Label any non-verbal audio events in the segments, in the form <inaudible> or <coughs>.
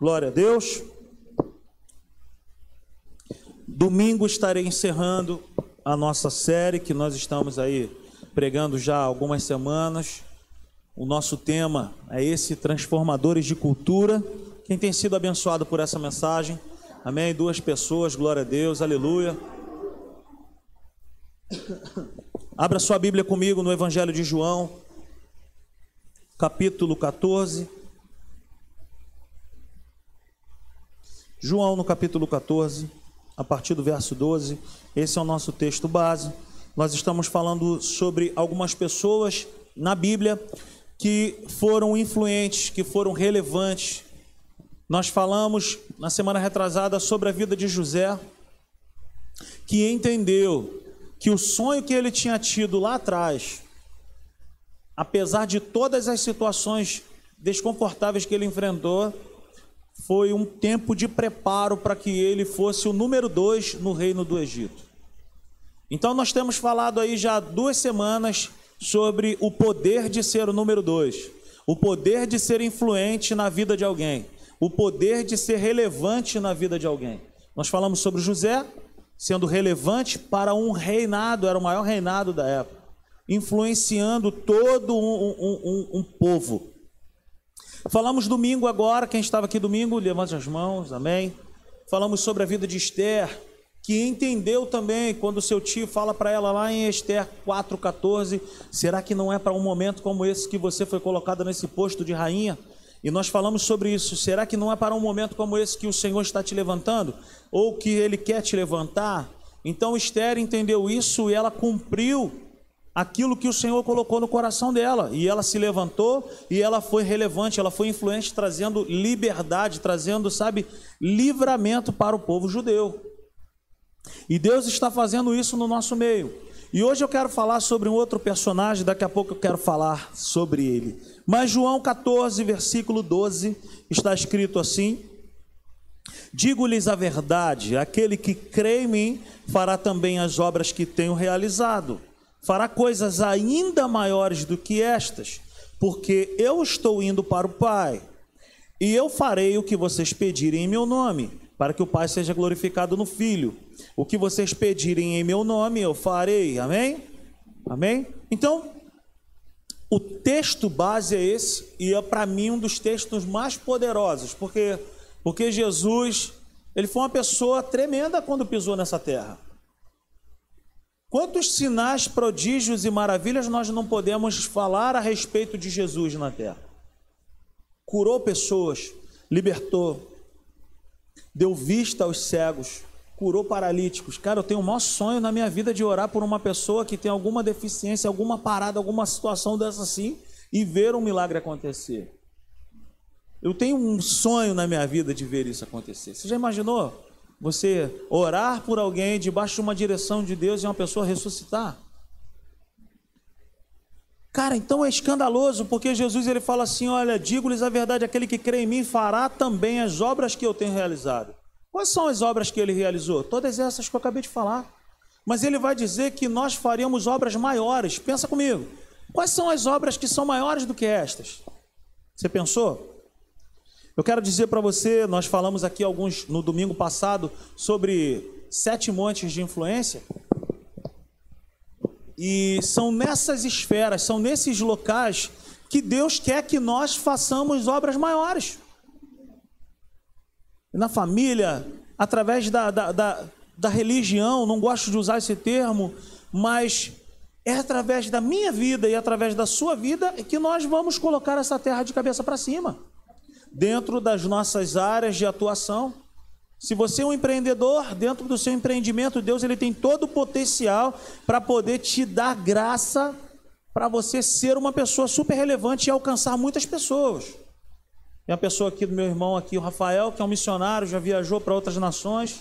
Glória a Deus. Domingo estarei encerrando a nossa série que nós estamos aí pregando já há algumas semanas. O nosso tema é esse transformadores de cultura. Quem tem sido abençoado por essa mensagem? Amém. Duas pessoas, glória a Deus, aleluia. Abra sua Bíblia comigo no Evangelho de João, capítulo 14. João, no capítulo 14, a partir do verso 12, esse é o nosso texto base. Nós estamos falando sobre algumas pessoas na Bíblia que foram influentes, que foram relevantes. Nós falamos na semana retrasada sobre a vida de José, que entendeu que o sonho que ele tinha tido lá atrás, apesar de todas as situações desconfortáveis que ele enfrentou, foi um tempo de preparo para que ele fosse o número dois no reino do Egito. Então, nós temos falado aí já duas semanas sobre o poder de ser o número dois, o poder de ser influente na vida de alguém, o poder de ser relevante na vida de alguém. Nós falamos sobre José sendo relevante para um reinado, era o maior reinado da época, influenciando todo um, um, um, um povo. Falamos domingo agora, quem estava aqui domingo, levante as mãos, amém. Falamos sobre a vida de Esther, que entendeu também quando seu tio fala para ela lá em Esther 4,14: será que não é para um momento como esse que você foi colocada nesse posto de rainha? E nós falamos sobre isso. Será que não é para um momento como esse que o Senhor está te levantando? Ou que Ele quer te levantar? Então Esther entendeu isso e ela cumpriu aquilo que o Senhor colocou no coração dela. E ela se levantou e ela foi relevante, ela foi influente, trazendo liberdade, trazendo, sabe, livramento para o povo judeu. E Deus está fazendo isso no nosso meio. E hoje eu quero falar sobre um outro personagem, daqui a pouco eu quero falar sobre ele. Mas João 14, versículo 12, está escrito assim: Digo-lhes a verdade, aquele que crê em mim fará também as obras que tenho realizado fará coisas ainda maiores do que estas, porque eu estou indo para o Pai. E eu farei o que vocês pedirem em meu nome, para que o Pai seja glorificado no Filho. O que vocês pedirem em meu nome, eu farei. Amém? Amém? Então, o texto base é esse, e é para mim um dos textos mais poderosos, porque, porque Jesus, ele foi uma pessoa tremenda quando pisou nessa terra. Quantos sinais, prodígios e maravilhas nós não podemos falar a respeito de Jesus na terra? Curou pessoas, libertou, deu vista aos cegos, curou paralíticos. Cara, eu tenho o maior sonho na minha vida de orar por uma pessoa que tem alguma deficiência, alguma parada, alguma situação dessa assim e ver um milagre acontecer. Eu tenho um sonho na minha vida de ver isso acontecer. Você já imaginou? Você orar por alguém debaixo de uma direção de Deus e uma pessoa ressuscitar. Cara, então é escandaloso, porque Jesus ele fala assim: Olha, digo-lhes a verdade, aquele que crê em mim fará também as obras que eu tenho realizado. Quais são as obras que ele realizou? Todas essas que eu acabei de falar. Mas ele vai dizer que nós faríamos obras maiores. Pensa comigo. Quais são as obras que são maiores do que estas? Você pensou? Eu quero dizer para você, nós falamos aqui alguns no domingo passado sobre sete montes de influência. E são nessas esferas, são nesses locais que Deus quer que nós façamos obras maiores. Na família, através da, da, da, da religião, não gosto de usar esse termo, mas é através da minha vida e através da sua vida que nós vamos colocar essa terra de cabeça para cima dentro das nossas áreas de atuação. Se você é um empreendedor, dentro do seu empreendimento, Deus ele tem todo o potencial para poder te dar graça para você ser uma pessoa super relevante e alcançar muitas pessoas. Tem uma pessoa aqui do meu irmão aqui, o Rafael, que é um missionário, já viajou para outras nações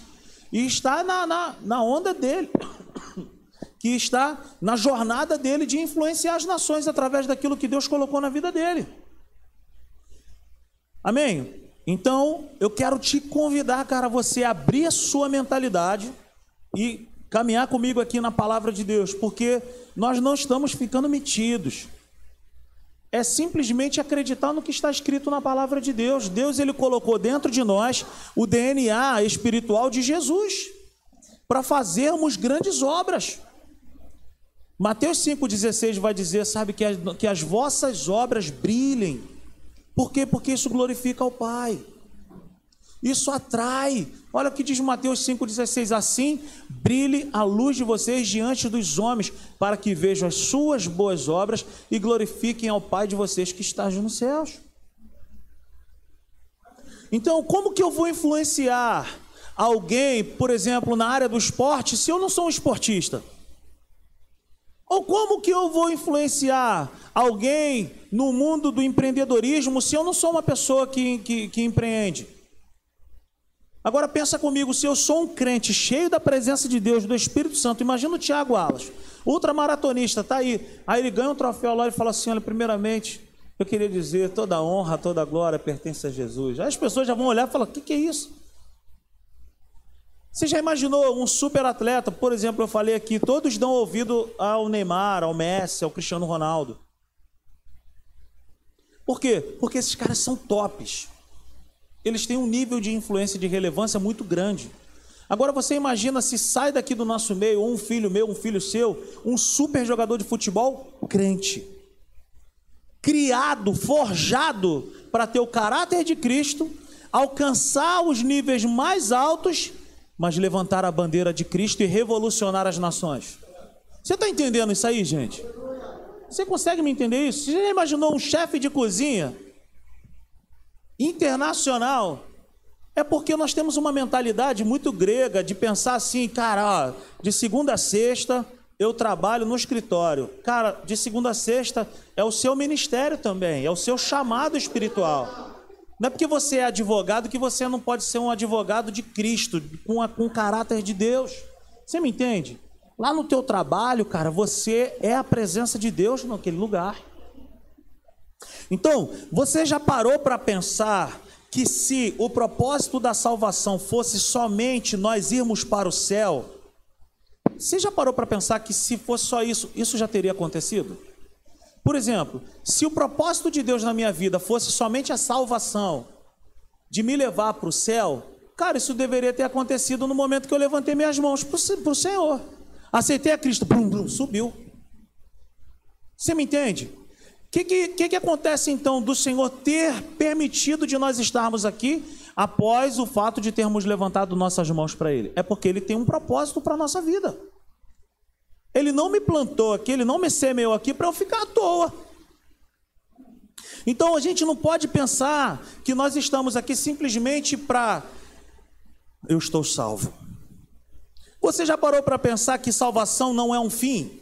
e está na, na, na onda dele, <coughs> que está na jornada dele de influenciar as nações através daquilo que Deus colocou na vida dele. Amém? Então, eu quero te convidar, cara, a você abrir a sua mentalidade e caminhar comigo aqui na palavra de Deus, porque nós não estamos ficando metidos. é simplesmente acreditar no que está escrito na palavra de Deus. Deus ele colocou dentro de nós o DNA espiritual de Jesus para fazermos grandes obras. Mateus 5,16 vai dizer, sabe, que as, que as vossas obras brilhem. Por quê? Porque isso glorifica ao Pai. Isso atrai. Olha o que diz Mateus 5,16: Assim brilhe a luz de vocês diante dos homens, para que vejam as suas boas obras e glorifiquem ao Pai de vocês que está nos céus. Então, como que eu vou influenciar alguém, por exemplo, na área do esporte, se eu não sou um esportista? Ou como que eu vou influenciar alguém no mundo do empreendedorismo se eu não sou uma pessoa que, que, que empreende? Agora pensa comigo, se eu sou um crente cheio da presença de Deus, do Espírito Santo, imagina o Tiago Alas, ultramaratonista, tá aí. Aí ele ganha um troféu lá e fala assim: olha, primeiramente, eu queria dizer, toda honra, toda glória pertence a Jesus. Aí as pessoas já vão olhar e falar: o que, que é isso? Você já imaginou um super atleta, por exemplo, eu falei aqui, todos dão ouvido ao Neymar, ao Messi, ao Cristiano Ronaldo. Por quê? Porque esses caras são tops eles têm um nível de influência e de relevância muito grande. Agora você imagina se sai daqui do nosso meio, um filho meu, um filho seu, um super jogador de futebol crente. Criado, forjado para ter o caráter de Cristo, alcançar os níveis mais altos, mas levantar a bandeira de Cristo e revolucionar as nações. Você está entendendo isso aí, gente? Você consegue me entender isso? Você já imaginou um chefe de cozinha internacional, é porque nós temos uma mentalidade muito grega de pensar assim, cara, ó, de segunda a sexta eu trabalho no escritório. Cara, de segunda a sexta é o seu ministério também, é o seu chamado espiritual. Não é porque você é advogado que você não pode ser um advogado de Cristo, com, a, com o caráter de Deus. Você me entende? Lá no teu trabalho, cara, você é a presença de Deus naquele lugar. Então, você já parou para pensar que se o propósito da salvação fosse somente nós irmos para o céu, você já parou para pensar que se fosse só isso, isso já teria acontecido? Por exemplo, se o propósito de Deus na minha vida fosse somente a salvação, de me levar para o céu, cara, isso deveria ter acontecido no momento que eu levantei minhas mãos para o Senhor. Aceitei a Cristo, subiu. Você me entende? O que, que, que, acontece então do Senhor ter permitido de nós estarmos aqui após o fato de termos levantado nossas mãos para Ele? É porque Ele tem um propósito para a nossa vida. Ele não me plantou aqui, Ele não me semeou aqui para eu ficar à toa. Então a gente não pode pensar que nós estamos aqui simplesmente para. Eu estou salvo. Você já parou para pensar que salvação não é um fim?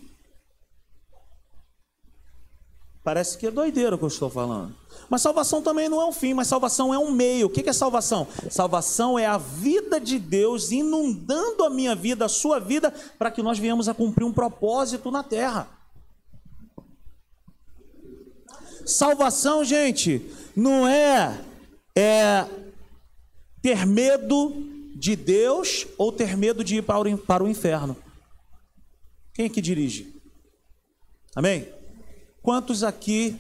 Parece que é doideira o que eu estou falando. Mas salvação também não é um fim, mas salvação é um meio. O que é salvação? Salvação é a vida de Deus inundando a minha vida, a sua vida, para que nós venhamos a cumprir um propósito na terra. Salvação, gente, não é, é ter medo de Deus ou ter medo de ir para o, para o inferno. Quem é que dirige? Amém? Quantos aqui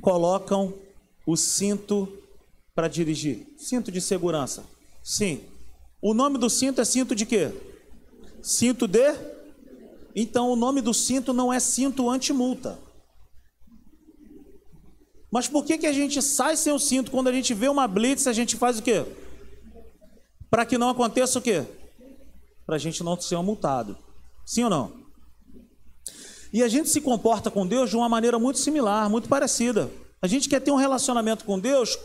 colocam o cinto para dirigir? Cinto de segurança. Sim. O nome do cinto é cinto de quê? Cinto de? Então o nome do cinto não é cinto anti-multa. Mas por que, que a gente sai sem o cinto quando a gente vê uma blitz, a gente faz o quê? Para que não aconteça o quê? Para a gente não ser multado. Sim ou não? E a gente se comporta com Deus de uma maneira muito similar, muito parecida. A gente quer ter um relacionamento com Deus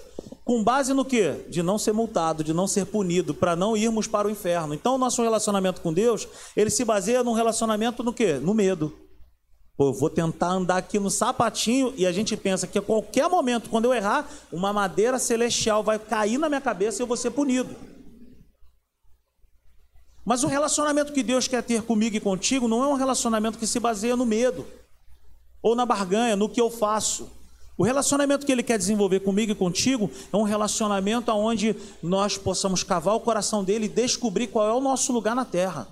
com base no quê? De não ser multado, de não ser punido, para não irmos para o inferno. Então, o nosso relacionamento com Deus, ele se baseia num relacionamento no quê? No medo. Pô, eu vou tentar andar aqui no sapatinho e a gente pensa que a qualquer momento, quando eu errar, uma madeira celestial vai cair na minha cabeça e eu vou ser punido. Mas o relacionamento que Deus quer ter comigo e contigo não é um relacionamento que se baseia no medo ou na barganha, no que eu faço. O relacionamento que Ele quer desenvolver comigo e contigo é um relacionamento onde nós possamos cavar o coração dele e descobrir qual é o nosso lugar na terra.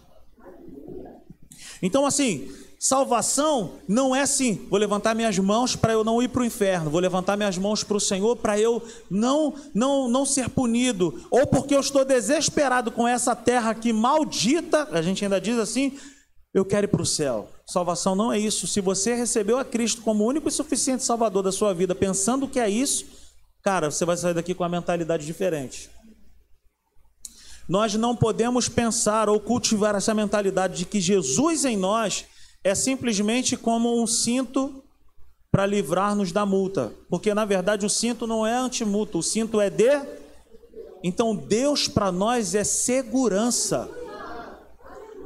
Então, assim, Salvação não é assim, vou levantar minhas mãos para eu não ir para o inferno, vou levantar minhas mãos para o Senhor para eu não, não, não ser punido, ou porque eu estou desesperado com essa terra aqui maldita, a gente ainda diz assim, eu quero ir para o céu. Salvação não é isso. Se você recebeu a Cristo como único e suficiente Salvador da sua vida, pensando que é isso, cara, você vai sair daqui com uma mentalidade diferente. Nós não podemos pensar ou cultivar essa mentalidade de que Jesus em nós é simplesmente como um cinto para livrar-nos da multa, porque na verdade o cinto não é antimulta, o cinto é de. Então Deus para nós é segurança.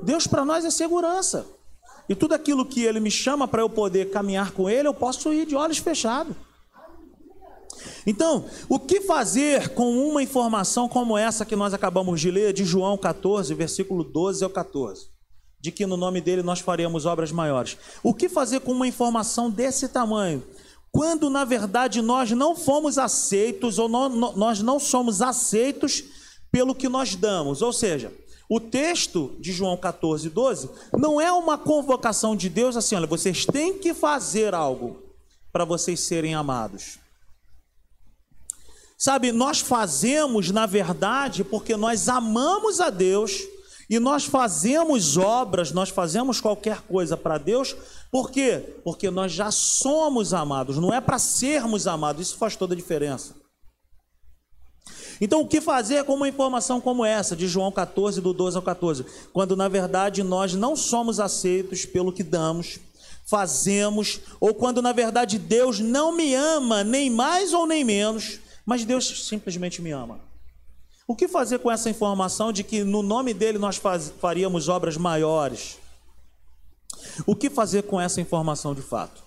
Deus para nós é segurança. E tudo aquilo que Ele me chama para eu poder caminhar com Ele, eu posso ir de olhos fechados. Então, o que fazer com uma informação como essa que nós acabamos de ler, de João 14, versículo 12 ao 14? De que no nome dele nós faremos obras maiores. O que fazer com uma informação desse tamanho? Quando na verdade nós não fomos aceitos ou não, nós não somos aceitos pelo que nós damos. Ou seja, o texto de João 14, 12 não é uma convocação de Deus assim: olha, vocês têm que fazer algo para vocês serem amados. Sabe, nós fazemos, na verdade, porque nós amamos a Deus e nós fazemos obras, nós fazemos qualquer coisa para Deus, por quê? Porque nós já somos amados, não é para sermos amados, isso faz toda a diferença. Então, o que fazer com uma informação como essa, de João 14, do 12 ao 14, quando na verdade nós não somos aceitos pelo que damos, fazemos, ou quando na verdade Deus não me ama, nem mais ou nem menos, mas Deus simplesmente me ama. O que fazer com essa informação de que no nome dele nós faz, faríamos obras maiores? O que fazer com essa informação de fato?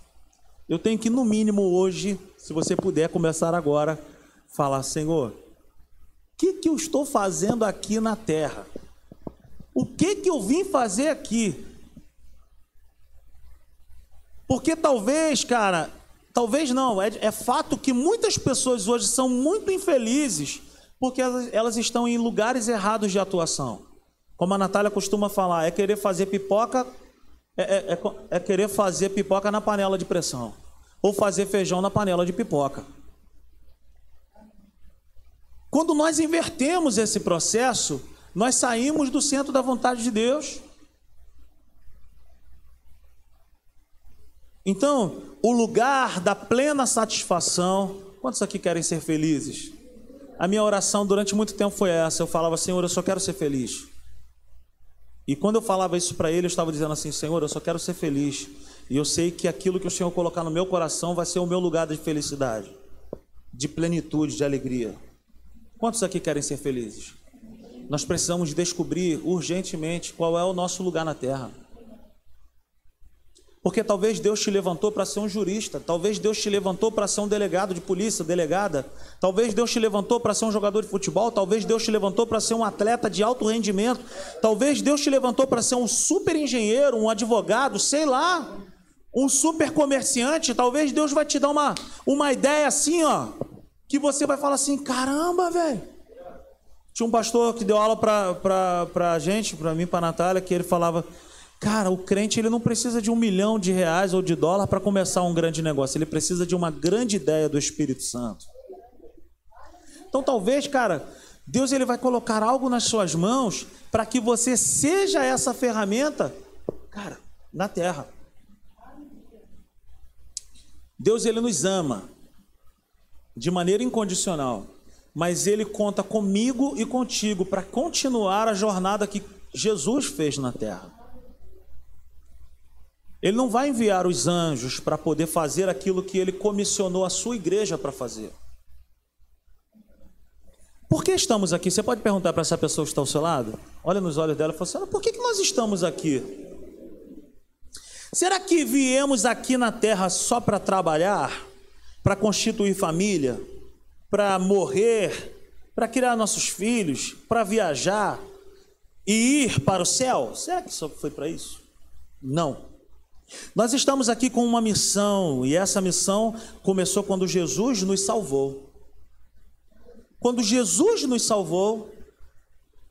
Eu tenho que, no mínimo, hoje, se você puder começar agora, falar: Senhor, que, que eu estou fazendo aqui na terra? O que, que eu vim fazer aqui? Porque talvez, cara, Talvez não, é, é fato que muitas pessoas hoje são muito infelizes porque elas, elas estão em lugares errados de atuação. Como a Natália costuma falar, é querer fazer pipoca, é, é, é, é querer fazer pipoca na panela de pressão, ou fazer feijão na panela de pipoca. Quando nós invertemos esse processo, nós saímos do centro da vontade de Deus. Então, o lugar da plena satisfação. Quantos aqui querem ser felizes? A minha oração durante muito tempo foi essa. Eu falava, Senhor, eu só quero ser feliz. E quando eu falava isso para ele, eu estava dizendo assim: Senhor, eu só quero ser feliz. E eu sei que aquilo que o Senhor colocar no meu coração vai ser o meu lugar de felicidade, de plenitude, de alegria. Quantos aqui querem ser felizes? Nós precisamos descobrir urgentemente qual é o nosso lugar na terra. Porque talvez Deus te levantou para ser um jurista, talvez Deus te levantou para ser um delegado de polícia, delegada, talvez Deus te levantou para ser um jogador de futebol, talvez Deus te levantou para ser um atleta de alto rendimento, talvez Deus te levantou para ser um super engenheiro, um advogado, sei lá, um super comerciante, talvez Deus vai te dar uma, uma ideia assim, ó, que você vai falar assim: caramba, velho. Tinha um pastor que deu aula para a gente, para mim, para a Natália, que ele falava Cara, o crente ele não precisa de um milhão de reais ou de dólar para começar um grande negócio. Ele precisa de uma grande ideia do Espírito Santo. Então, talvez, cara, Deus ele vai colocar algo nas suas mãos para que você seja essa ferramenta, cara, na terra. Deus ele nos ama de maneira incondicional, mas ele conta comigo e contigo para continuar a jornada que Jesus fez na terra. Ele não vai enviar os anjos para poder fazer aquilo que ele comissionou a sua igreja para fazer. Por que estamos aqui? Você pode perguntar para essa pessoa que está ao seu lado? Olha nos olhos dela e fala assim: por que, que nós estamos aqui? Será que viemos aqui na terra só para trabalhar, para constituir família, para morrer, para criar nossos filhos, para viajar e ir para o céu? Será que só foi para isso? Não. Nós estamos aqui com uma missão, e essa missão começou quando Jesus nos salvou. Quando Jesus nos salvou,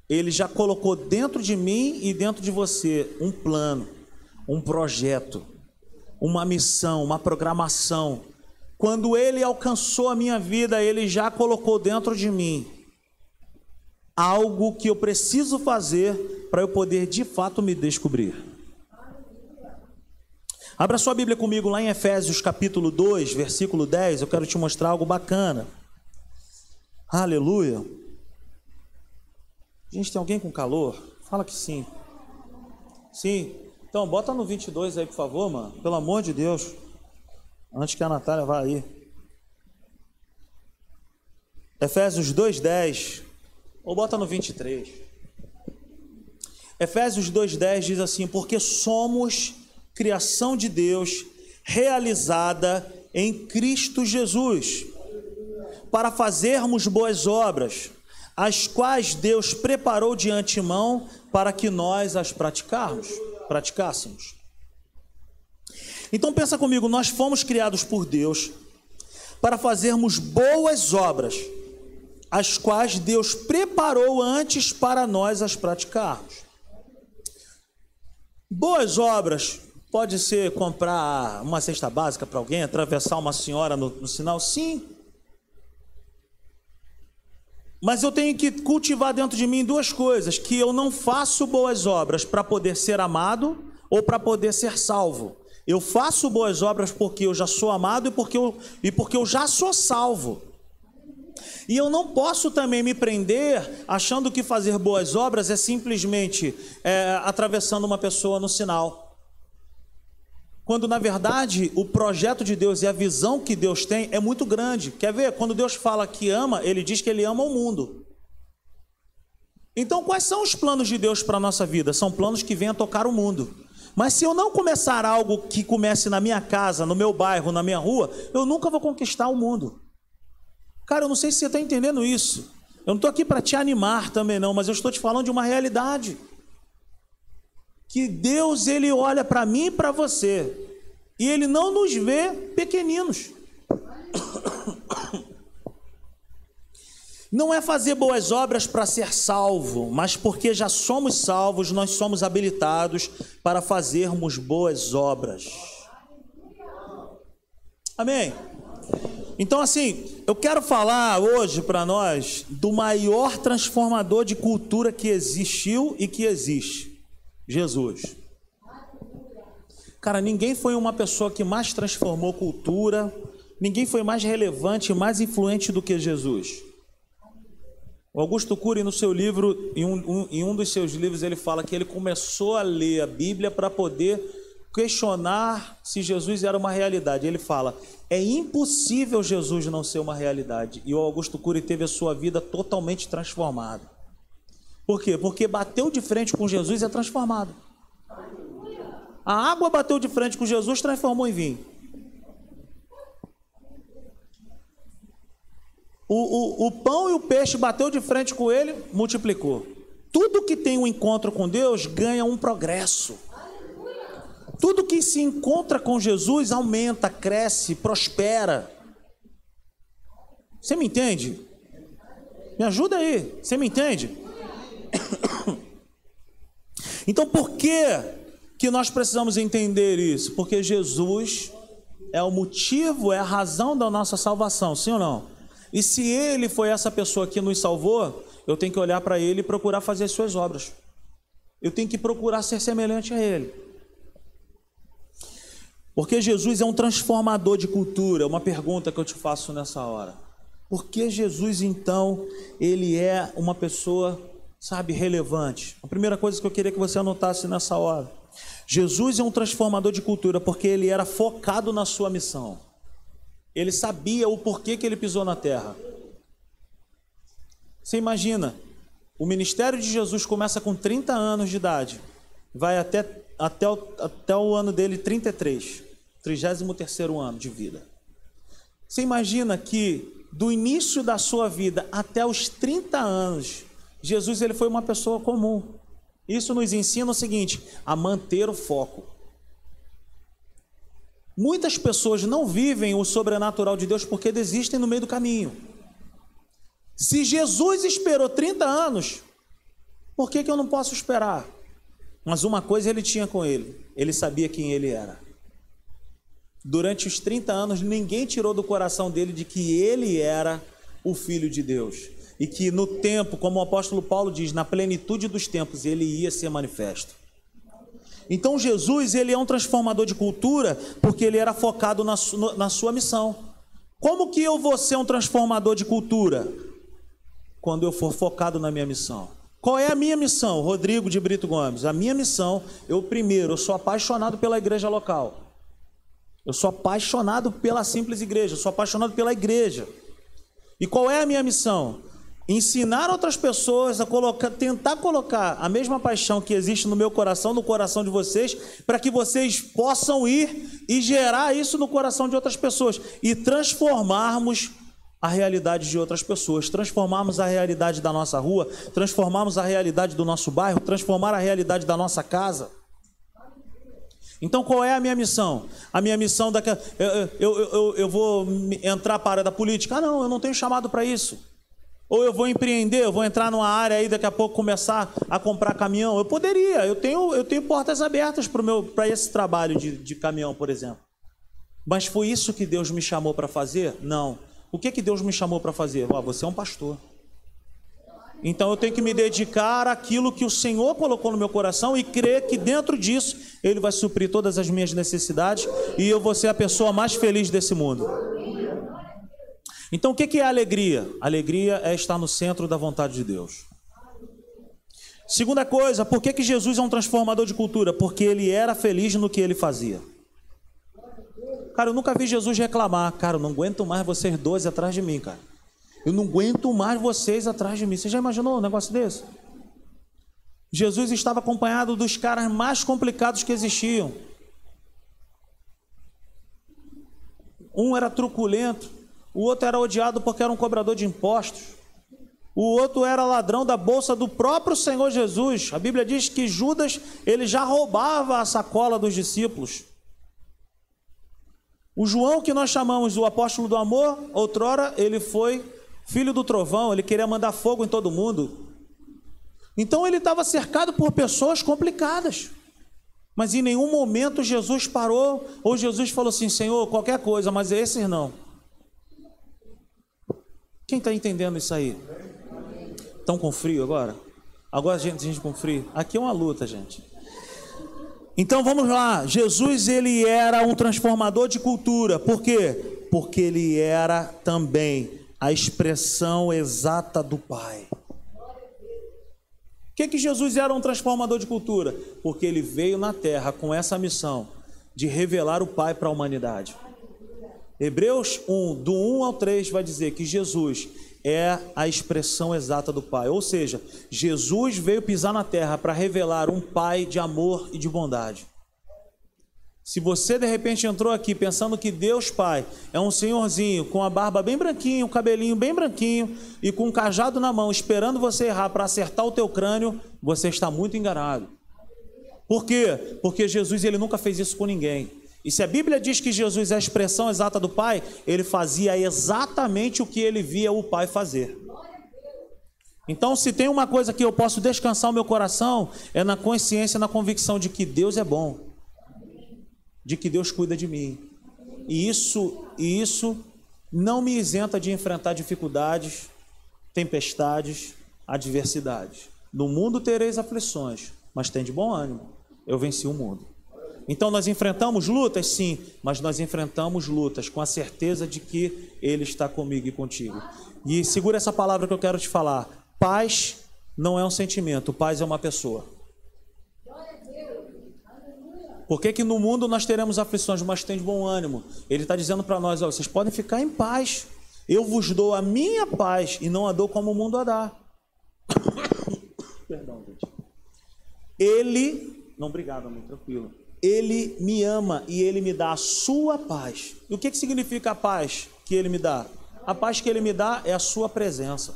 ele já colocou dentro de mim e dentro de você um plano, um projeto, uma missão, uma programação. Quando ele alcançou a minha vida, ele já colocou dentro de mim algo que eu preciso fazer para eu poder de fato me descobrir. Abra sua Bíblia comigo lá em Efésios capítulo 2, versículo 10. Eu quero te mostrar algo bacana. Aleluia. Gente, tem alguém com calor? Fala que sim. Sim. Então, bota no 22 aí, por favor, mano. Pelo amor de Deus. Antes que a Natália vá aí. Efésios 2:10. Ou bota no 23. Efésios 2:10 diz assim: "Porque somos criação de Deus, realizada em Cristo Jesus, para fazermos boas obras, as quais Deus preparou de antemão para que nós as praticarmos, praticássemos. Então pensa comigo, nós fomos criados por Deus para fazermos boas obras, as quais Deus preparou antes para nós as praticarmos. Boas obras pode ser comprar uma cesta básica para alguém, atravessar uma senhora no, no sinal? Sim. Mas eu tenho que cultivar dentro de mim duas coisas: que eu não faço boas obras para poder ser amado ou para poder ser salvo. Eu faço boas obras porque eu já sou amado e porque eu, e porque eu já sou salvo. E eu não posso também me prender achando que fazer boas obras é simplesmente é, atravessando uma pessoa no sinal. Quando na verdade o projeto de Deus e a visão que Deus tem é muito grande. Quer ver? Quando Deus fala que ama, ele diz que ele ama o mundo. Então, quais são os planos de Deus para a nossa vida? São planos que venham tocar o mundo. Mas se eu não começar algo que comece na minha casa, no meu bairro, na minha rua, eu nunca vou conquistar o mundo. Cara, eu não sei se você está entendendo isso. Eu não estou aqui para te animar também, não, mas eu estou te falando de uma realidade que Deus ele olha para mim e para você e ele não nos vê pequeninos. Não é fazer boas obras para ser salvo, mas porque já somos salvos, nós somos habilitados para fazermos boas obras. Amém? Então, assim, eu quero falar hoje para nós do maior transformador de cultura que existiu e que existe. Jesus. Cara, ninguém foi uma pessoa que mais transformou cultura, ninguém foi mais relevante, mais influente do que Jesus. O Augusto Cury, no seu livro, em um, um, em um dos seus livros, ele fala que ele começou a ler a Bíblia para poder questionar se Jesus era uma realidade. Ele fala: é impossível Jesus não ser uma realidade. E o Augusto Cury teve a sua vida totalmente transformada. Por quê? Porque bateu de frente com Jesus é transformado. A água bateu de frente com Jesus, transformou em vinho. O, o, o pão e o peixe bateu de frente com ele, multiplicou. Tudo que tem um encontro com Deus ganha um progresso. Tudo que se encontra com Jesus aumenta, cresce, prospera. Você me entende? Me ajuda aí. Você me entende? <coughs> Então por que que nós precisamos entender isso? Porque Jesus é o motivo, é a razão da nossa salvação, sim ou não? E se ele foi essa pessoa que nos salvou, eu tenho que olhar para ele e procurar fazer as suas obras. Eu tenho que procurar ser semelhante a ele. Porque Jesus é um transformador de cultura. Uma pergunta que eu te faço nessa hora. Por que Jesus, então, ele é uma pessoa sabe, relevante. A primeira coisa que eu queria que você anotasse nessa hora. Jesus é um transformador de cultura porque ele era focado na sua missão. Ele sabia o porquê que ele pisou na terra. Você imagina, o ministério de Jesus começa com 30 anos de idade, vai até, até, o, até o ano dele 33, 33 ano de vida. Você imagina que do início da sua vida até os 30 anos, Jesus ele foi uma pessoa comum. Isso nos ensina o seguinte: a manter o foco. Muitas pessoas não vivem o sobrenatural de Deus porque desistem no meio do caminho. Se Jesus esperou 30 anos, por que, que eu não posso esperar? Mas uma coisa ele tinha com ele: ele sabia quem ele era. Durante os 30 anos, ninguém tirou do coração dele de que ele era o Filho de Deus. E que no tempo, como o apóstolo Paulo diz, na plenitude dos tempos, ele ia ser manifesto. Então Jesus ele é um transformador de cultura porque ele era focado na, na sua missão. Como que eu vou ser um transformador de cultura? Quando eu for focado na minha missão. Qual é a minha missão, Rodrigo de Brito Gomes? A minha missão, eu primeiro, eu sou apaixonado pela igreja local. Eu sou apaixonado pela simples igreja, eu sou apaixonado pela igreja. E qual é a minha missão? Ensinar outras pessoas a colocar, tentar colocar a mesma paixão que existe no meu coração, no coração de vocês, para que vocês possam ir e gerar isso no coração de outras pessoas e transformarmos a realidade de outras pessoas, transformarmos a realidade da nossa rua, transformarmos a realidade do nosso bairro, transformar a realidade da nossa casa. Então, qual é a minha missão? A minha missão daquela. Eu, eu, eu, eu vou entrar para a área da política? Ah, não, eu não tenho chamado para isso. Ou eu vou empreender, eu vou entrar numa área aí daqui a pouco começar a comprar caminhão. Eu poderia, eu tenho, eu tenho portas abertas para esse trabalho de, de caminhão, por exemplo. Mas foi isso que Deus me chamou para fazer? Não. O que, que Deus me chamou para fazer? Oh, você é um pastor. Então eu tenho que me dedicar àquilo que o Senhor colocou no meu coração e crer que dentro disso Ele vai suprir todas as minhas necessidades e eu vou ser a pessoa mais feliz desse mundo. Então, o que é alegria? Alegria é estar no centro da vontade de Deus. Segunda coisa, por que, que Jesus é um transformador de cultura? Porque ele era feliz no que ele fazia. Cara, eu nunca vi Jesus reclamar. Cara, eu não aguento mais vocês dois atrás de mim, cara. Eu não aguento mais vocês atrás de mim. Você já imaginou um negócio desse? Jesus estava acompanhado dos caras mais complicados que existiam. Um era truculento, o outro era odiado porque era um cobrador de impostos. O outro era ladrão da bolsa do próprio Senhor Jesus. A Bíblia diz que Judas, ele já roubava a sacola dos discípulos. O João que nós chamamos o apóstolo do amor, outrora ele foi filho do trovão, ele queria mandar fogo em todo mundo. Então ele estava cercado por pessoas complicadas. Mas em nenhum momento Jesus parou, ou Jesus falou assim: Senhor, qualquer coisa, mas esses não. Quem está entendendo isso aí? Estão com frio agora? Agora a gente, a gente com frio. Aqui é uma luta, gente. Então vamos lá. Jesus ele era um transformador de cultura. Por quê? Porque ele era também a expressão exata do Pai. Por que, que Jesus era um transformador de cultura? Porque ele veio na terra com essa missão de revelar o Pai para a humanidade. Hebreus 1, do 1 ao 3, vai dizer que Jesus é a expressão exata do Pai. Ou seja, Jesus veio pisar na terra para revelar um Pai de amor e de bondade. Se você de repente entrou aqui pensando que Deus Pai é um senhorzinho com a barba bem branquinha, um cabelinho bem branquinho e com um cajado na mão, esperando você errar para acertar o teu crânio, você está muito enganado. Por quê? Porque Jesus ele nunca fez isso com ninguém. E se a Bíblia diz que Jesus é a expressão exata do Pai, ele fazia exatamente o que ele via o Pai fazer. Então, se tem uma coisa que eu posso descansar o meu coração, é na consciência, na convicção de que Deus é bom, de que Deus cuida de mim. E isso, e isso não me isenta de enfrentar dificuldades, tempestades, adversidades. No mundo tereis aflições, mas tem de bom ânimo. Eu venci o mundo. Então nós enfrentamos lutas, sim, mas nós enfrentamos lutas com a certeza de que Ele está comigo e contigo. E segura essa palavra que eu quero te falar: paz não é um sentimento, paz é uma pessoa. Por que, que no mundo nós teremos aflições, mas tem de bom ânimo? Ele está dizendo para nós: ó, vocês podem ficar em paz. Eu vos dou a minha paz e não a dou como o mundo a dá. <coughs> Perdão, gente. Ele. Não, obrigado, amigo, tranquilo. Ele me ama e ele me dá a sua paz. E o que, que significa a paz que ele me dá? A paz que ele me dá é a sua presença.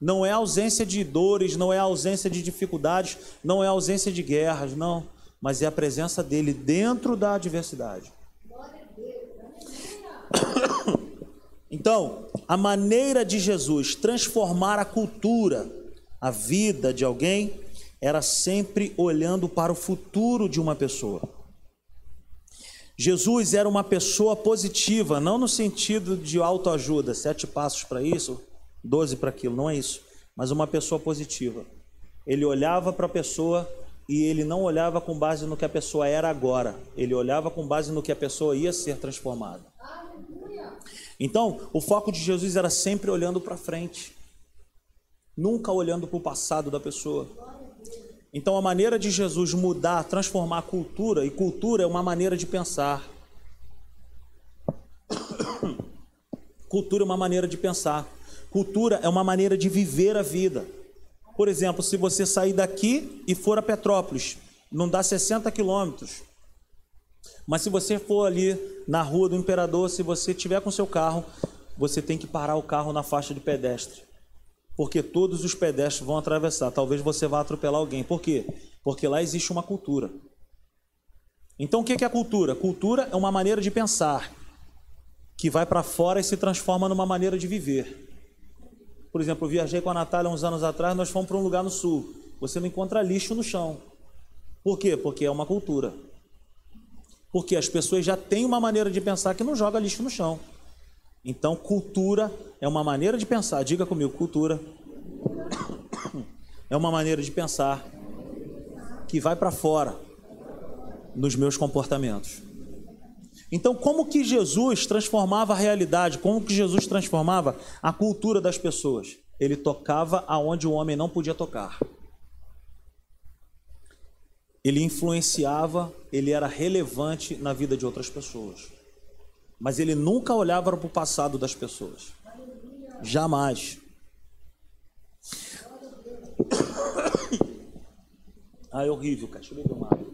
Não é ausência de dores, não é ausência de dificuldades, não é ausência de guerras, não. Mas é a presença dele dentro da adversidade. <coughs> Então, a maneira de Jesus transformar a cultura, a vida de alguém, era sempre olhando para o futuro de uma pessoa. Jesus era uma pessoa positiva, não no sentido de autoajuda, sete passos para isso, doze para aquilo, não é isso, mas uma pessoa positiva. Ele olhava para a pessoa e ele não olhava com base no que a pessoa era agora, ele olhava com base no que a pessoa ia ser transformada. Então, o foco de Jesus era sempre olhando para frente, nunca olhando para o passado da pessoa. Então, a maneira de Jesus mudar, transformar a cultura, e cultura é uma maneira de pensar. <coughs> Cultura é uma maneira de pensar. Cultura é uma maneira de viver a vida. Por exemplo, se você sair daqui e for a Petrópolis, não dá 60 quilômetros. Mas se você for ali na rua do Imperador, se você tiver com seu carro, você tem que parar o carro na faixa de pedestre porque todos os pedestres vão atravessar. Talvez você vá atropelar alguém. Por quê? Porque lá existe uma cultura. Então o que é cultura? Cultura é uma maneira de pensar que vai para fora e se transforma numa maneira de viver. Por exemplo, eu viajei com a Natália uns anos atrás, nós fomos para um lugar no sul. Você não encontra lixo no chão. Por quê? Porque é uma cultura. Porque as pessoas já têm uma maneira de pensar que não joga lixo no chão. Então, cultura é uma maneira de pensar. Diga comigo, cultura <coughs> é uma maneira de pensar que vai para fora nos meus comportamentos. Então, como que Jesus transformava a realidade? Como que Jesus transformava a cultura das pessoas? Ele tocava aonde o homem não podia tocar. Ele influenciava, ele era relevante na vida de outras pessoas mas ele nunca olhava para o passado das pessoas. Jamais. <coughs> Ah, é horrível, cara. Deixa eu uma água.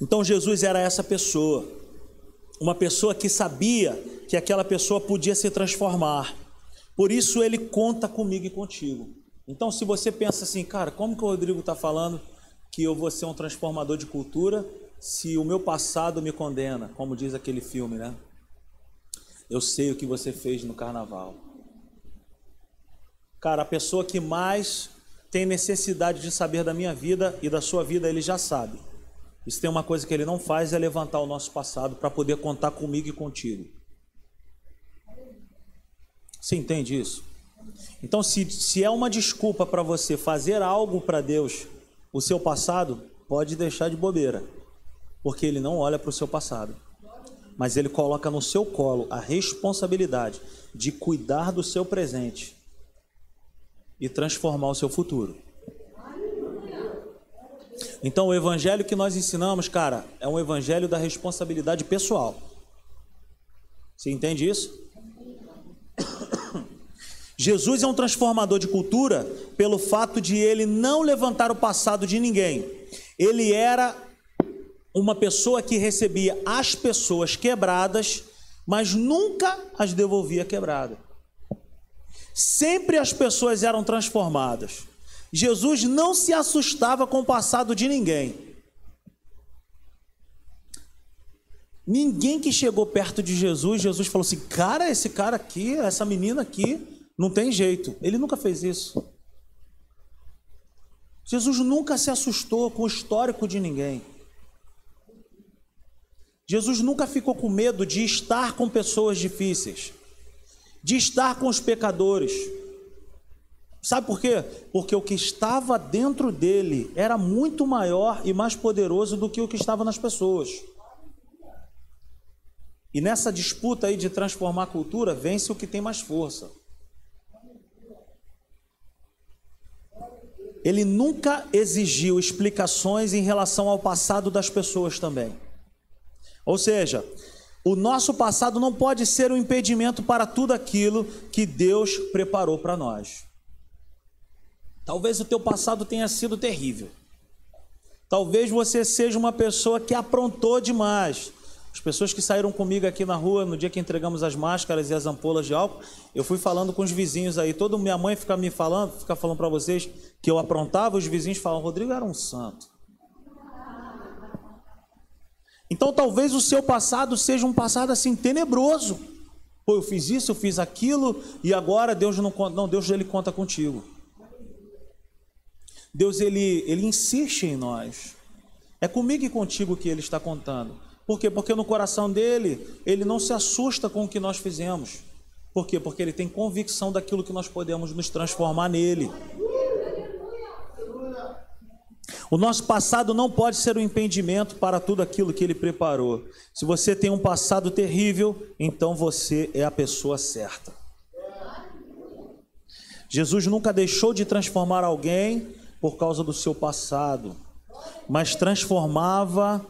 Então Jesus era essa pessoa, uma pessoa que sabia que aquela pessoa podia se transformar. Por isso ele conta comigo e contigo. Então, se você pensa assim, cara, como que o Rodrigo está falando que eu vou ser um transformador de cultura se o meu passado me condena, como diz aquele filme, né? Eu sei o que você fez no carnaval. Cara, a pessoa que mais tem necessidade de saber da minha vida e da sua vida, ele já sabe. Isso tem uma coisa que ele não faz é levantar o nosso passado para poder contar comigo e contigo. Você entende isso? Então, se, se é uma desculpa para você fazer algo para Deus, o seu passado, pode deixar de bobeira, porque Ele não olha para o seu passado, mas Ele coloca no seu colo a responsabilidade de cuidar do seu presente e transformar o seu futuro. Então, o evangelho que nós ensinamos, cara, é um evangelho da responsabilidade pessoal. Você entende isso? Jesus é um transformador de cultura pelo fato de ele não levantar o passado de ninguém. Ele era uma pessoa que recebia as pessoas quebradas, mas nunca as devolvia quebradas. Sempre as pessoas eram transformadas. Jesus não se assustava com o passado de ninguém. Ninguém que chegou perto de Jesus, Jesus falou assim: Cara, esse cara aqui, essa menina aqui, não tem jeito. Ele nunca fez isso. Jesus nunca se assustou com o histórico de ninguém. Jesus nunca ficou com medo de estar com pessoas difíceis, de estar com os pecadores. Sabe por quê? Porque o que estava dentro dele era muito maior e mais poderoso do que o que estava nas pessoas. E nessa disputa aí de transformar a cultura, vence o que tem mais força. Ele nunca exigiu explicações em relação ao passado das pessoas também. Ou seja, o nosso passado não pode ser um impedimento para tudo aquilo que Deus preparou para nós. Talvez o teu passado tenha sido terrível. Talvez você seja uma pessoa que aprontou demais. As pessoas que saíram comigo aqui na rua no dia que entregamos as máscaras e as ampolas de álcool, eu fui falando com os vizinhos aí. Toda minha mãe fica me falando, fica falando para vocês que eu aprontava, os vizinhos falam: Rodrigo era um santo. Então talvez o seu passado seja um passado assim tenebroso. Pô, eu fiz isso, eu fiz aquilo e agora Deus não conta. Não, Deus ele conta contigo. Deus ele, ele insiste em nós. É comigo e contigo que ele está contando. Por quê? Porque no coração dele, ele não se assusta com o que nós fizemos. Por quê? Porque ele tem convicção daquilo que nós podemos nos transformar nele. O nosso passado não pode ser um impedimento para tudo aquilo que ele preparou. Se você tem um passado terrível, então você é a pessoa certa. Jesus nunca deixou de transformar alguém por causa do seu passado, mas transformava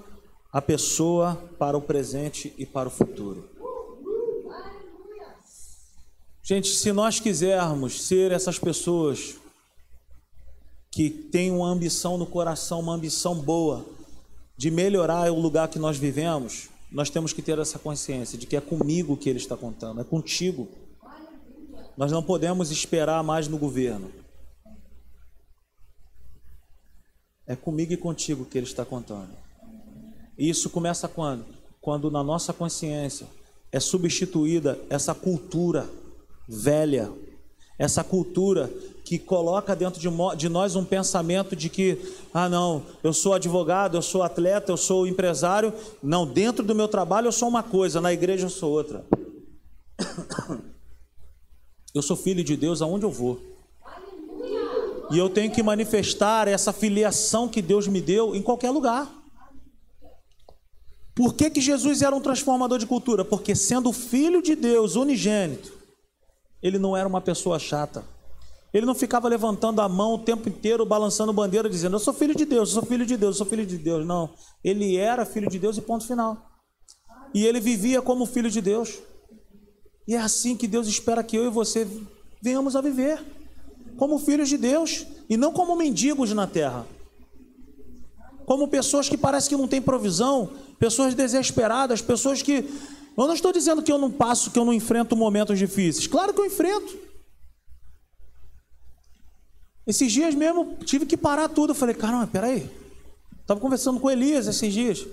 a pessoa para o presente e para o futuro. Gente, se nós quisermos ser essas pessoas que tem uma ambição no coração, uma ambição boa de melhorar o lugar que nós vivemos, nós temos que ter essa consciência de que é comigo que ele está contando, é contigo. Nós não podemos esperar mais no governo. É comigo e contigo que ele está contando. E isso começa quando? Quando na nossa consciência é substituída essa cultura velha, essa cultura que coloca dentro de, nós um pensamento de que, ah, não, eu sou advogado, eu sou atleta, eu sou empresário. Não, dentro do meu trabalho eu sou uma coisa, na igreja eu sou outra. <coughs> Eu sou filho de Deus aonde eu vou. E eu tenho que manifestar essa filiação que Deus me deu em qualquer lugar. Por que, que Jesus era um transformador de cultura? Porque sendo filho de Deus, unigênito, ele não era uma pessoa chata. Ele não ficava levantando a mão o tempo inteiro, balançando bandeira, dizendo: Eu sou filho de Deus, eu sou filho de Deus, eu sou filho de Deus. Não. Ele era filho de Deus e ponto final. E ele vivia como filho de Deus. E é assim que Deus espera que eu e você venhamos a viver como filhos de Deus e não como mendigos na terra. Como pessoas que parece que não têm provisão, pessoas desesperadas, pessoas que. Eu não estou dizendo que eu não passo, que eu não enfrento momentos difíceis. Claro que eu enfrento. Esses dias mesmo tive que parar tudo. Eu falei, caramba, peraí. Estava conversando com Elias esses dias.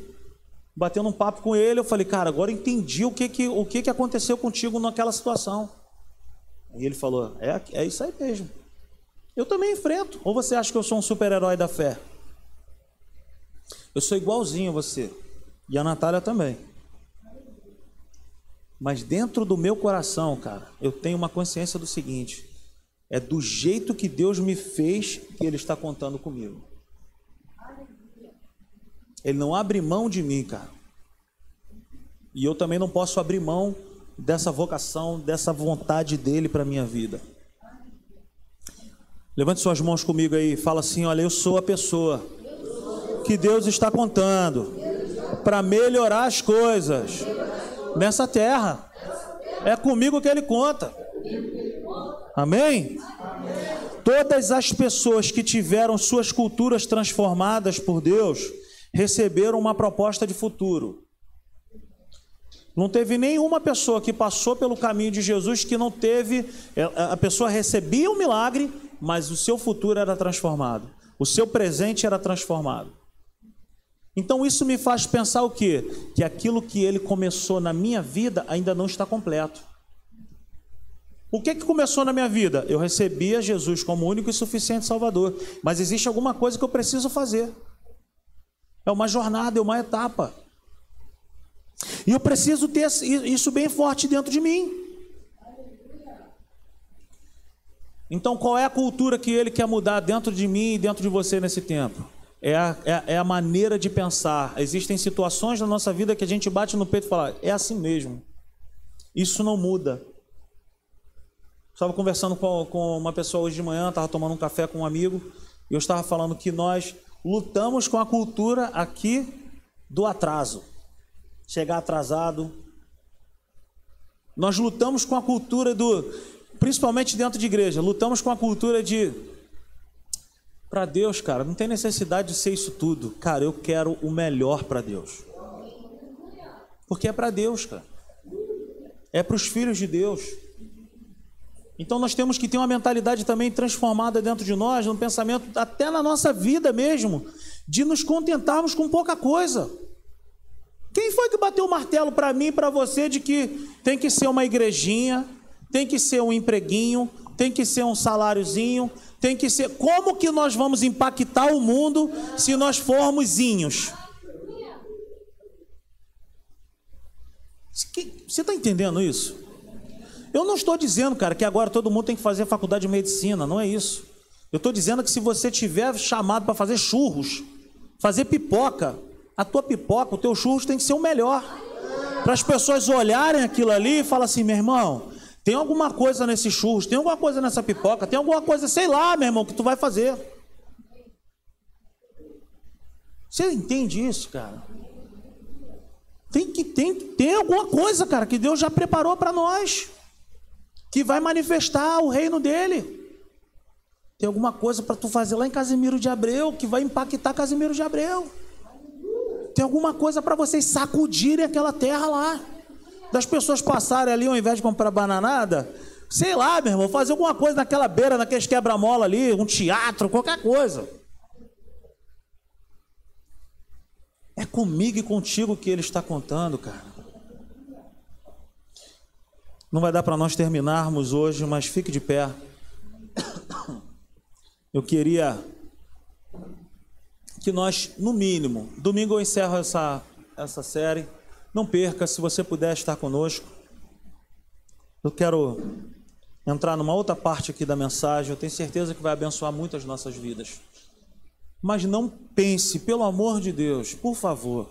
Batendo um papo com ele, eu falei, cara, agora entendi o que, que, o que, que aconteceu contigo naquela situação. E ele falou, é, é isso aí mesmo. Eu também enfrento. Ou você acha que eu sou um super-herói da fé? Eu sou igualzinho a você. E a Natália também. Mas dentro do meu coração, cara, eu tenho uma consciência do seguinte: é do jeito que Deus me fez que Ele está contando comigo. Ele não abre mão de mim, cara. E eu também não posso abrir mão dessa vocação, dessa vontade dele para minha vida. Levante suas mãos comigo aí, fala assim: olha, eu sou a pessoa que Deus está contando para melhorar as coisas nessa terra. É comigo que Ele conta. Amém? Todas as pessoas que tiveram suas culturas transformadas por Deus receberam uma proposta de futuro. Não teve nenhuma pessoa que passou pelo caminho de Jesus que não teve. É, a pessoa recebia um milagre, mas o seu futuro era transformado. O seu presente era transformado. Então isso me faz pensar o quê? Que aquilo que ele começou na minha vida ainda não está completo. O que, que começou na minha vida? Eu recebia Jesus como único e suficiente Salvador, mas existe alguma coisa que eu preciso fazer. É uma jornada, é uma etapa. E eu preciso ter isso bem forte dentro de mim. Então, qual é a cultura que ele quer mudar dentro de mim e dentro de você nesse tempo? É a, é, é a maneira de pensar. Existem situações na nossa vida que a gente bate no peito e fala: é assim mesmo. Isso não muda. Estava conversando com, com uma pessoa hoje de manhã, estava tomando um café com um amigo, e eu estava falando que nós lutamos com a cultura aqui do atraso. Chegar atrasado. Nós lutamos com a cultura do, principalmente dentro de igreja, lutamos com a cultura de para Deus, cara, não tem necessidade de ser isso tudo. Cara, eu quero o melhor para Deus. Porque é para Deus, cara. É para os filhos de Deus. Então nós temos que ter uma mentalidade também transformada dentro de nós, no pensamento, até na nossa vida mesmo, de nos contentarmos com pouca coisa. Quem foi que bateu o martelo para mim e para você de que tem que ser uma igrejinha, tem que ser um empreguinho, tem que ser um saláriozinho, tem que ser. Como que nós vamos impactar o mundo se nós formos inhos? Você está entendendo isso? Eu não estou dizendo, cara, que agora todo mundo tem que fazer faculdade de medicina, não é isso. Eu estou dizendo que se você tiver chamado para fazer churros, fazer pipoca, a tua pipoca, o teu churros tem que ser o melhor. Para as pessoas olharem aquilo ali e falar assim, meu irmão, tem alguma coisa nesse churros, tem alguma coisa nessa pipoca, tem alguma coisa, sei lá, meu irmão, que tu vai fazer. Você entende isso, cara? Tem que tem, tem alguma coisa, cara, que Deus já preparou para nós, que vai manifestar o reino dele. Tem alguma coisa para tu fazer lá em Casimiro de Abreu que vai impactar Casimiro de Abreu. Tem alguma coisa para vocês sacudirem aquela terra lá. Das pessoas passarem ali ao invés de comprar bananada, sei lá, meu irmão, fazer alguma coisa naquela beira, naqueles quebra-mola ali, um teatro, qualquer coisa. É comigo e contigo que ele está contando, cara. Não vai dar para nós terminarmos hoje, mas fique de pé. Eu queria que nós, no mínimo, domingo eu encerro essa, essa série. Não perca, se você puder estar conosco. Eu quero entrar numa outra parte aqui da mensagem. Eu tenho certeza que vai abençoar muito as nossas vidas. Mas não pense, pelo amor de Deus, por favor,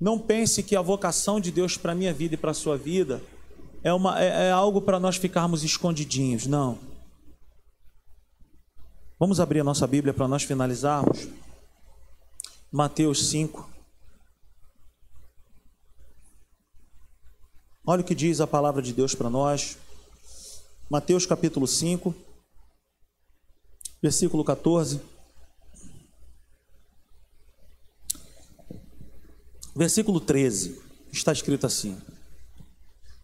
não pense que a vocação de Deus para a minha vida e para a sua vida é, uma, é, é algo para nós ficarmos escondidinhos. Não. Vamos abrir a nossa Bíblia para nós finalizarmos. Mateus 5. Olha o que diz a palavra de Deus para nós. Mateus capítulo 5, versículo 14. Versículo 13. Está escrito assim: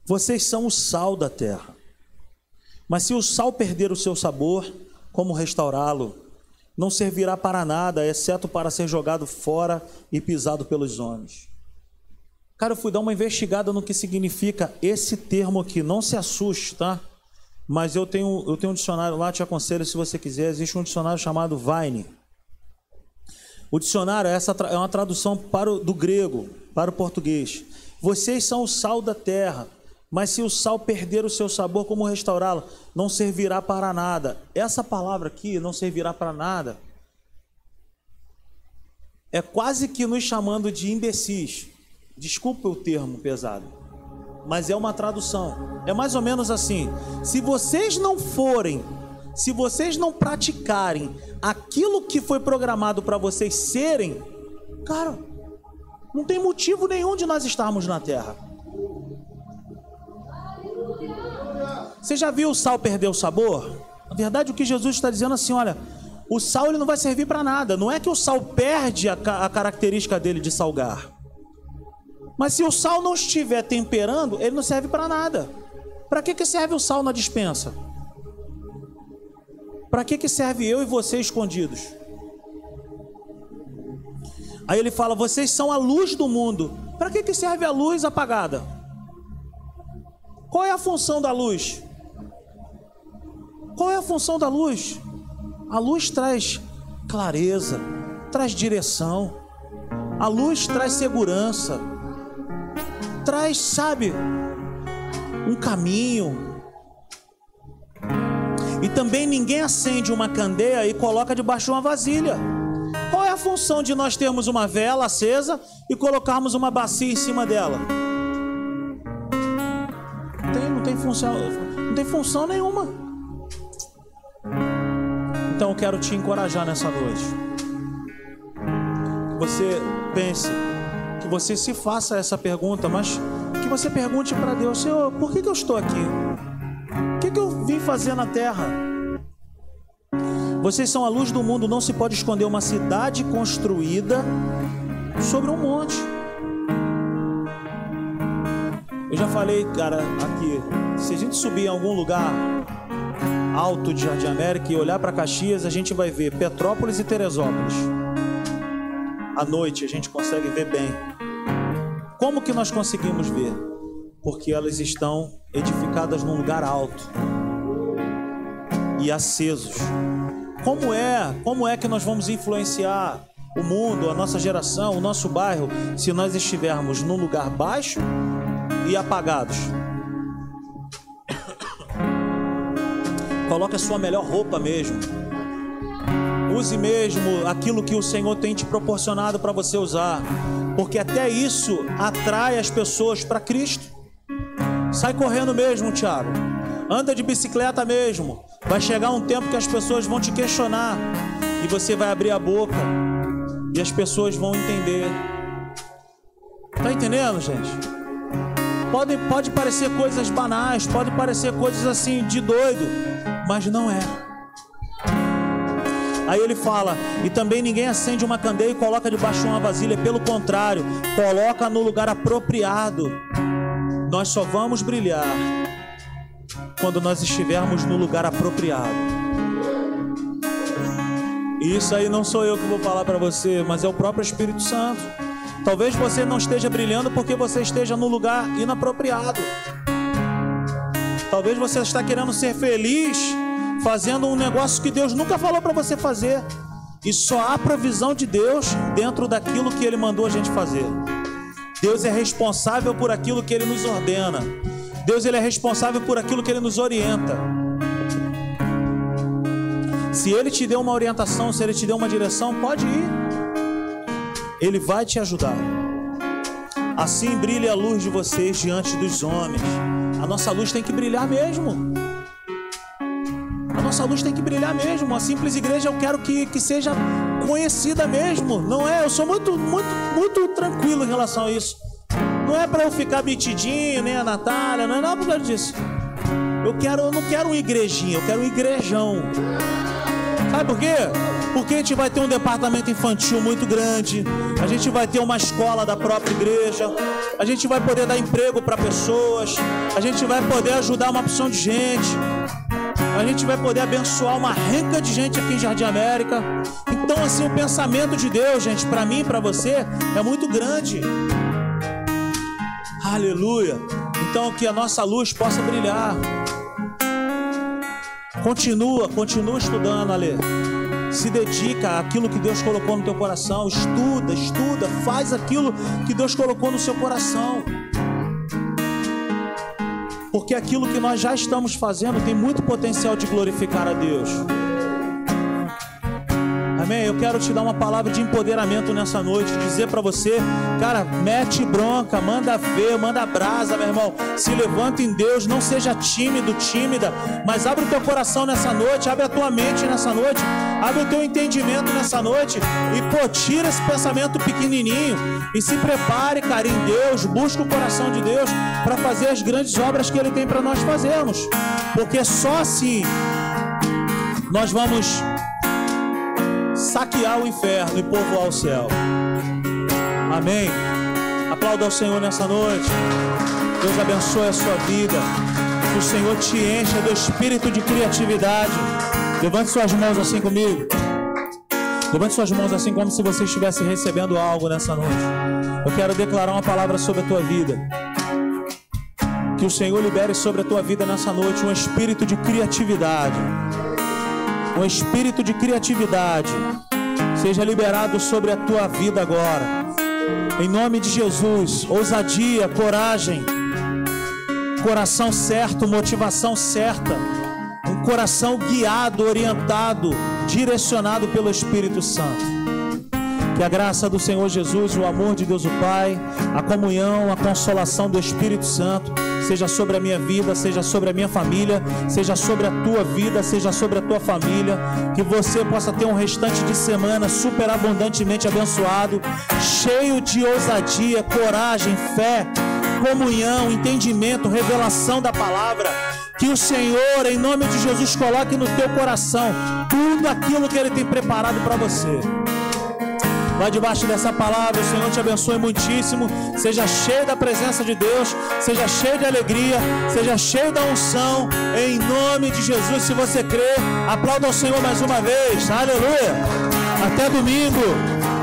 Vocês são o sal da terra. Mas se o sal perder o seu sabor, como restaurá-lo. Não servirá para nada, exceto para ser jogado fora e pisado pelos homens. Cara, eu fui dar uma investigada no que significa esse termo aqui. Não se assuste, tá? Mas eu tenho, eu tenho um dicionário lá, te aconselho se você quiser. Existe um dicionário chamado Vine. O dicionário é, essa, é uma tradução para o, do grego para o português. Vocês são o sal da terra. Mas se o sal perder o seu sabor, como restaurá-lo? Não servirá para nada. Essa palavra aqui, não servirá para nada, é quase que nos chamando de imbecis. Desculpa o termo pesado, mas é uma tradução. É mais ou menos assim: se vocês não forem, se vocês não praticarem aquilo que foi programado para vocês serem, cara, não tem motivo nenhum de nós estarmos na terra. Você já viu o sal perder o sabor? Na verdade, o que Jesus está dizendo é assim, olha, o sal ele não vai servir para nada. Não é que o sal perde a, a característica dele de salgar. Mas se o sal não estiver temperando, ele não serve para nada. Para que, que serve o sal na dispensa? Para que, que serve eu e você escondidos? Aí ele fala: vocês são a luz do mundo. Para que, que serve a luz apagada? Qual é a função da luz? Qual é a função da luz? A luz traz clareza, traz direção, a luz traz segurança, traz, sabe, um caminho. E também ninguém acende uma candeia e coloca debaixo de uma vasilha. Qual é a função de nós termos uma vela acesa e colocarmos uma bacia em cima dela? Tem, não tem função, não tem função nenhuma. Então eu quero te encorajar nessa noite. Você pense, você se faça essa pergunta, mas que você pergunte para Deus: Senhor, por que, que eu estou aqui? O que, que eu vim fazer na terra? Vocês são a luz do mundo, não se pode esconder uma cidade construída sobre um monte. Eu já falei, cara, aqui, se a gente subir em algum lugar alto de Jardim América e olhar para Caxias, a gente vai ver Petrópolis e Teresópolis. À noite a gente consegue ver bem. Como que nós conseguimos ver? Porque elas estão edificadas num lugar alto e acesos. Como é? Como é que nós vamos influenciar o mundo, a nossa geração, o nosso bairro, se nós estivermos num lugar baixo e apagados? Coloque a sua melhor roupa mesmo. Use mesmo aquilo que o Senhor tem te proporcionado para você usar, porque até isso atrai as pessoas para Cristo. Sai correndo mesmo, Tiago. Anda de bicicleta mesmo. Vai chegar um tempo que as pessoas vão te questionar e você vai abrir a boca e as pessoas vão entender. Tá entendendo, gente? Pode, pode parecer coisas banais, pode parecer coisas assim de doido, mas não é. Aí ele fala: e também ninguém acende uma candeia e coloca debaixo de uma vasilha, pelo contrário, coloca no lugar apropriado. Nós só vamos brilhar quando nós estivermos no lugar apropriado. Isso aí não sou eu que vou falar para você, mas é o próprio Espírito Santo. Talvez você não esteja brilhando porque você esteja no lugar inapropriado. Talvez você está querendo ser feliz fazendo um negócio que Deus nunca falou para você fazer. E só há provisão de Deus dentro daquilo que ele mandou a gente fazer. Deus é responsável por aquilo que ele nos ordena. Deus ele é responsável por aquilo que ele nos orienta. Se ele te deu uma orientação, se ele te deu uma direção, pode ir. Ele vai te ajudar. Assim brilhe a luz de vocês diante dos homens. A nossa luz tem que brilhar mesmo. A nossa luz tem que brilhar mesmo. A simples igreja eu quero que, que seja conhecida mesmo. Não é? Eu sou muito, muito, muito tranquilo em relação a isso. Não é para eu ficar metidinho, nem a Natália, não é nada por causa disso. Eu quero, eu não quero um igrejinho, eu quero um igrejão. Sabe por quê? Porque a gente vai ter um departamento infantil muito grande, a gente vai ter uma escola da própria igreja, a gente vai poder dar emprego para pessoas, a gente vai poder ajudar uma opção de gente, a gente vai poder abençoar uma renca de gente aqui em Jardim América. Então, assim, o pensamento de Deus, gente, para mim, para você, é muito grande. Aleluia. Então que a nossa luz possa brilhar. Continua, continua estudando, Ale. Se dedica àquilo que Deus colocou no teu coração. Estuda, estuda, faz aquilo que Deus colocou no seu coração. Porque aquilo que nós já estamos fazendo tem muito potencial de glorificar a Deus. Amém? Eu quero te dar uma palavra de empoderamento nessa noite, dizer para você, cara, mete bronca, manda ver, manda brasa, meu irmão. Se levanta em Deus, não seja tímido, tímida, mas abre o teu coração nessa noite, abre a tua mente nessa noite, abre o teu entendimento nessa noite e pô, tira esse pensamento pequenininho e se prepare, cara, em Deus, busca o coração de Deus para fazer as grandes obras que ele tem para nós fazermos. Porque só assim nós vamos saquear o inferno e povoar o céu. Amém. Aplauda ao Senhor nessa noite. Deus abençoe a sua vida. Que o Senhor te encha do espírito de criatividade. Levante suas mãos assim comigo. Levante suas mãos assim como se você estivesse recebendo algo nessa noite. Eu quero declarar uma palavra sobre a tua vida. Que o Senhor libere sobre a tua vida nessa noite um espírito de criatividade um espírito de criatividade seja liberado sobre a tua vida agora. Em nome de Jesus, ousadia, coragem, coração certo, motivação certa, um coração guiado, orientado, direcionado pelo Espírito Santo. Que a graça do Senhor Jesus, o amor de Deus o Pai, a comunhão, a consolação do Espírito Santo seja sobre a minha vida, seja sobre a minha família, seja sobre a tua vida, seja sobre a tua família. Que você possa ter um restante de semana super abundantemente abençoado, cheio de ousadia, coragem, fé, comunhão, entendimento, revelação da palavra. Que o Senhor, em nome de Jesus, coloque no teu coração tudo aquilo que Ele tem preparado para você. Vai debaixo dessa palavra, o Senhor te abençoe muitíssimo. Seja cheio da presença de Deus, seja cheio de alegria, seja cheio da unção, em nome de Jesus. Se você crê, aplauda ao Senhor mais uma vez. Aleluia. Até domingo,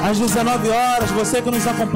às 19 horas. Você que nos acompanha.